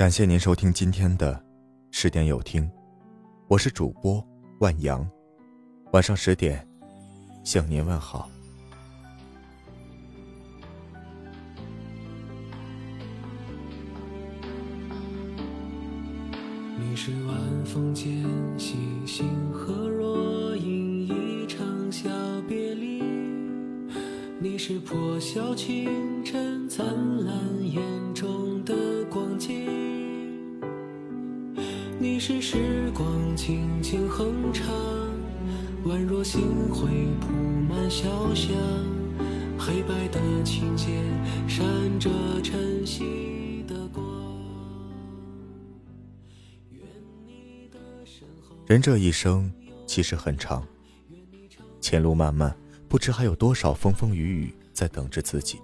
感谢您收听今天的十点有听，我是主播万阳，晚上十点向您问好。你是晚风间星星河若隐一场小别离，你是破晓清晨灿烂眼中是时光轻轻哼唱，宛若星辉铺满小巷，黑白的琴键闪着晨曦的光。人这一生其实很长，前路漫漫，不知还有多少风风雨雨在等着自己。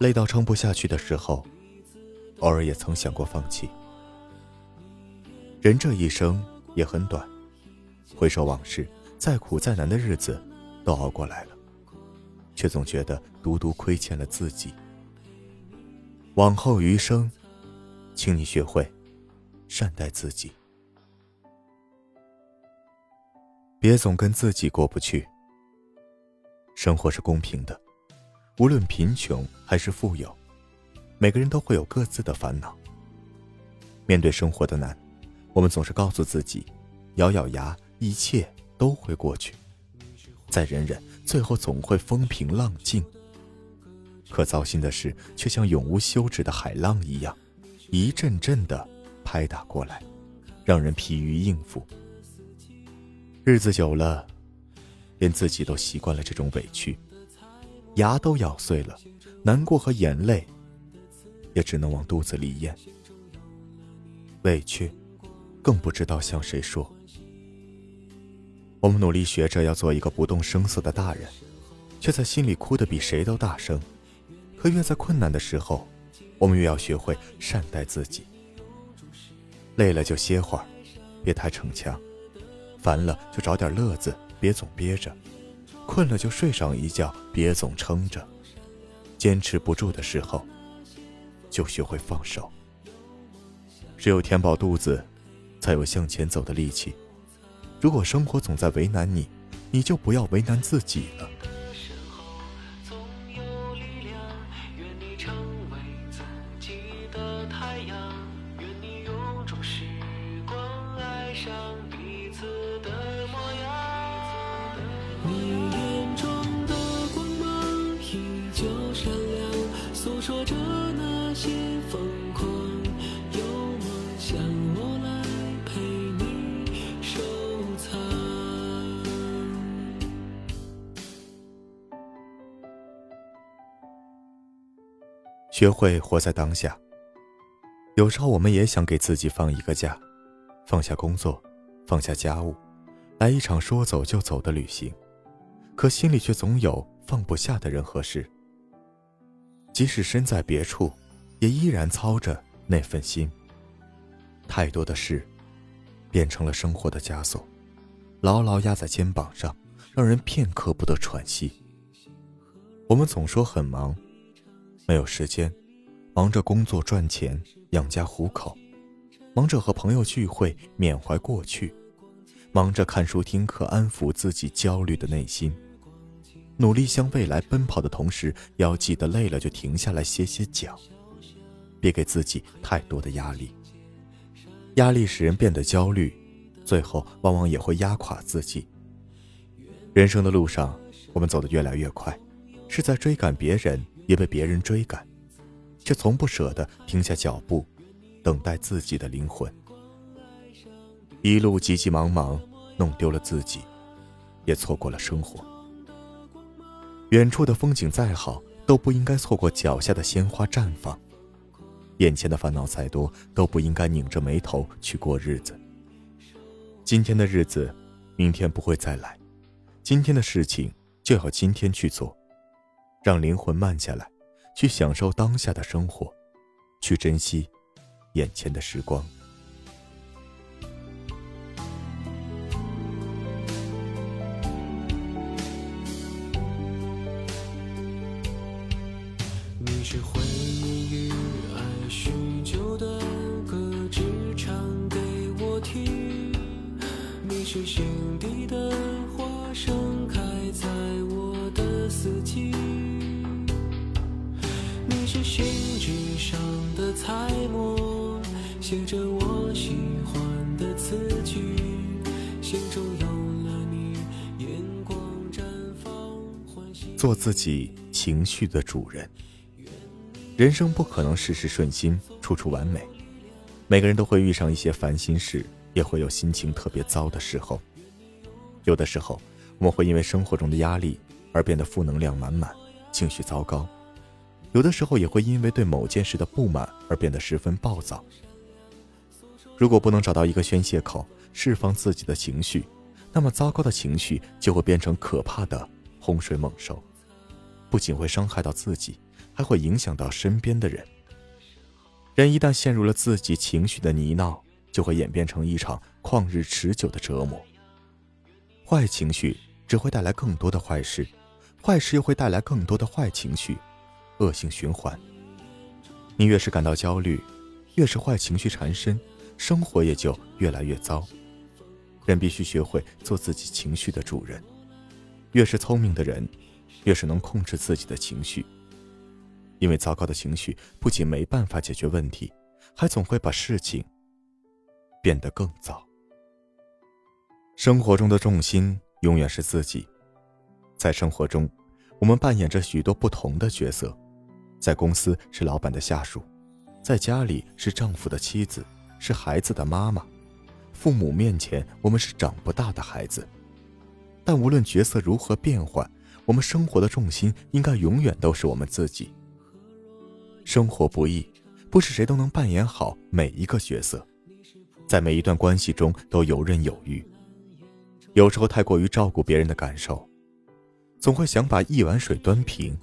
累到撑不下去的时候，偶尔也曾想过放弃。人这一生也很短，回首往事，再苦再难的日子都熬过来了，却总觉得独独亏欠了自己。往后余生，请你学会善待自己。别总跟自己过不去。生活是公平的，无论贫穷还是富有，每个人都会有各自的烦恼。面对生活的难，我们总是告诉自己，咬咬牙，一切都会过去。再忍忍，最后总会风平浪静。可糟心的是，却像永无休止的海浪一样，一阵阵的拍打过来，让人疲于应付。日子久了，连自己都习惯了这种委屈，牙都咬碎了，难过和眼泪也只能往肚子里咽。委屈，更不知道向谁说。我们努力学着要做一个不动声色的大人，却在心里哭得比谁都大声。可越在困难的时候，我们越要学会善待自己。累了就歇会儿，别太逞强。烦了就找点乐子，别总憋着；困了就睡上一觉，别总撑着。坚持不住的时候，就学会放手。只有填饱肚子，才有向前走的力气。如果生活总在为难你，你就不要为难自己了。说着学会活在当下。有时候我们也想给自己放一个假，放下工作，放下家务，来一场说走就走的旅行，可心里却总有放不下的人和事。即使身在别处，也依然操着那份心。太多的事，变成了生活的枷锁，牢牢压在肩膀上，让人片刻不得喘息。我们总说很忙，没有时间，忙着工作赚钱养家糊口，忙着和朋友聚会缅怀过去，忙着看书听课安抚自己焦虑的内心。努力向未来奔跑的同时，要记得累了就停下来歇歇脚，别给自己太多的压力。压力使人变得焦虑，最后往往也会压垮自己。人生的路上，我们走得越来越快，是在追赶别人，也被别人追赶，却从不舍得停下脚步，等待自己的灵魂。一路急急忙忙，弄丢了自己，也错过了生活。远处的风景再好，都不应该错过脚下的鲜花绽放；眼前的烦恼再多，都不应该拧着眉头去过日子。今天的日子，明天不会再来；今天的事情，就要今天去做，让灵魂慢下来，去享受当下的生活去珍惜眼前的时光。你是回忆与爱许久的歌只唱给我听。你是心底的花生是信纸上的彩墨，写着我喜欢的词句。心中有了你，眼光绽放，欢喜。做自己情绪的主人。人生不可能事事顺心，处处完美。每个人都会遇上一些烦心事，也会有心情特别糟的时候。有的时候，我们会因为生活中的压力而变得负能量满满，情绪糟糕；有的时候，也会因为对某件事的不满而变得十分暴躁。如果不能找到一个宣泄口，释放自己的情绪，那么糟糕的情绪就会变成可怕的洪水猛兽，不仅会伤害到自己，还会影响到身边的人。人一旦陷入了自己情绪的泥淖，就会演变成一场旷日持久的折磨。坏情绪只会带来更多的坏事，坏事又会带来更多的坏情绪，恶性循环。你越是感到焦虑，越是坏情绪缠身，生活也就越来越糟。人必须学会做自己情绪的主人。越是聪明的人，越是能控制自己的情绪。因为糟糕的情绪不仅没办法解决问题，还总会把事情变得更糟。生活中的重心永远是自己。在生活中，我们扮演着许多不同的角色：在公司是老板的下属，在家里是丈夫的妻子，是孩子的妈妈。父母面前，我们是长不大的孩子。但无论角色如何变换，我们生活的重心应该永远都是我们自己。生活不易，不是谁都能扮演好每一个角色，在每一段关系中都游刃有余。有时候太过于照顾别人的感受，总会想把一碗水端平，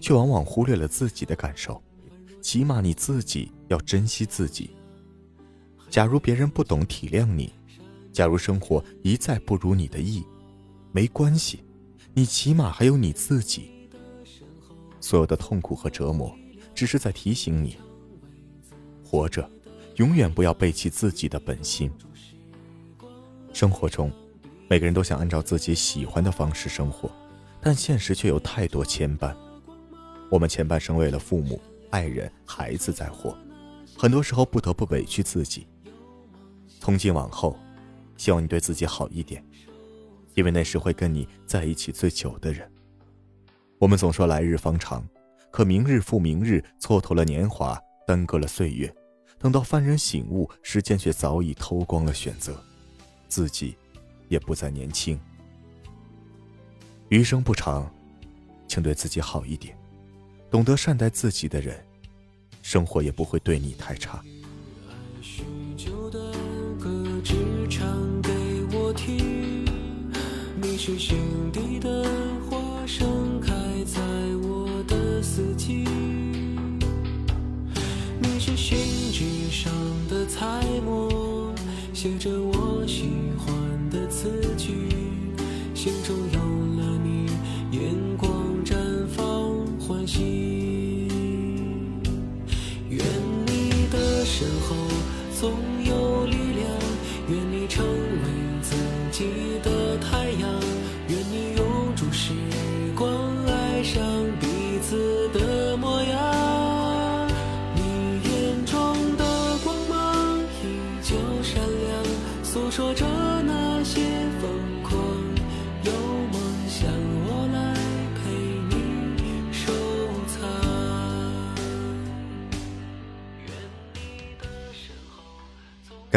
却往往忽略了自己的感受。起码你自己要珍惜自己。假如别人不懂体谅你，假如生活一再不如你的意，没关系，你起码还有你自己。所有的痛苦和折磨。只是在提醒你，活着，永远不要背弃自己的本心。生活中，每个人都想按照自己喜欢的方式生活，但现实却有太多牵绊。我们前半生为了父母、爱人、孩子在活，很多时候不得不委屈自己。从今往后，希望你对自己好一点，因为那是会跟你在一起最久的人。我们总说来日方长。可明日复明日，蹉跎了年华，耽搁了岁月。等到幡然醒悟，时间却早已偷光了选择，自己也不再年轻。余生不长，请对自己好一点，懂得善待自己的人，生活也不会对你太差。你是心底的花盛开在我的四季，你是信纸上的彩墨，写着我喜欢的词句，心中有了你，眼总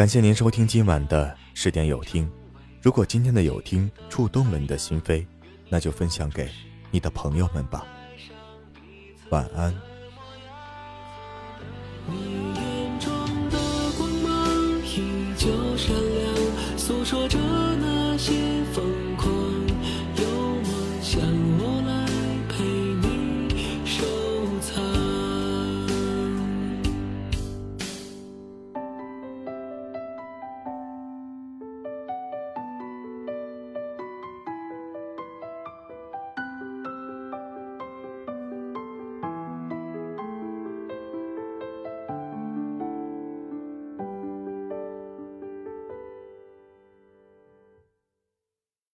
感谢您收听今晚的十点有听。如果今天的有听触动了你的心扉，那就分享给你的朋友们吧。晚安。你眼中的光芒依旧闪亮。诉说着。